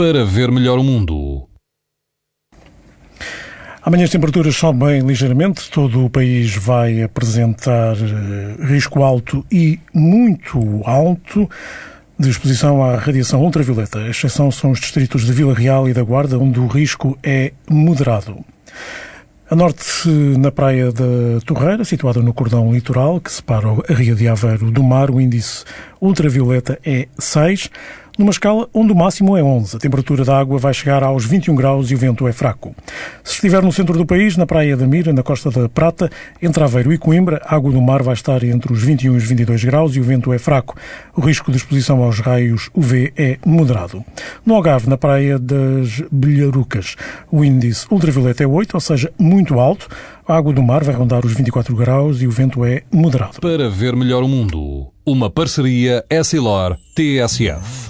para ver melhor o mundo. Amanhã as temperaturas sobem ligeiramente, todo o país vai apresentar eh, risco alto e muito alto de exposição à radiação ultravioleta. A exceção são os distritos de Vila Real e da Guarda, onde o risco é moderado. A norte, na praia da Torreira, situada no cordão litoral que separa a Ria de Aveiro do mar, o índice ultravioleta é 6 numa escala onde o máximo é 11. A temperatura da água vai chegar aos 21 graus e o vento é fraco. Se estiver no centro do país, na Praia da Mira, na Costa da Prata, entre Aveiro e Coimbra, a água do mar vai estar entre os 21 e os 22 graus e o vento é fraco. O risco de exposição aos raios UV é moderado. No Algarve, na Praia das Bilharucas, o índice ultravioleta é 8, ou seja, muito alto. A água do mar vai rondar os 24 graus e o vento é moderado. Para ver melhor o mundo, uma parceria Essilor-TSF.